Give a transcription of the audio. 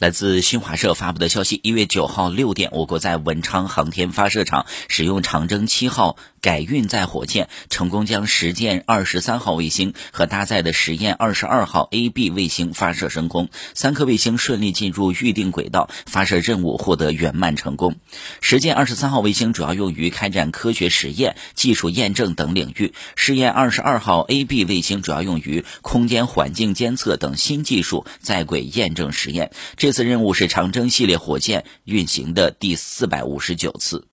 来自新华社发布的消息，一月九号六点，我国在文昌航天发射场使用长征七号改运载火箭，成功将实践二十三号卫星和搭载的实验二十二号 A、B 卫星发射升空，三颗卫星顺利进入预定轨道，发射任务获得圆满成功。实践二十三号卫星主要用于开展科学实验、技术验证等领域，试验二十二号 A、B 卫星主要用于空间环境监测等新技术在轨验证实验。这这次任务是长征系列火箭运行的第四百五十九次。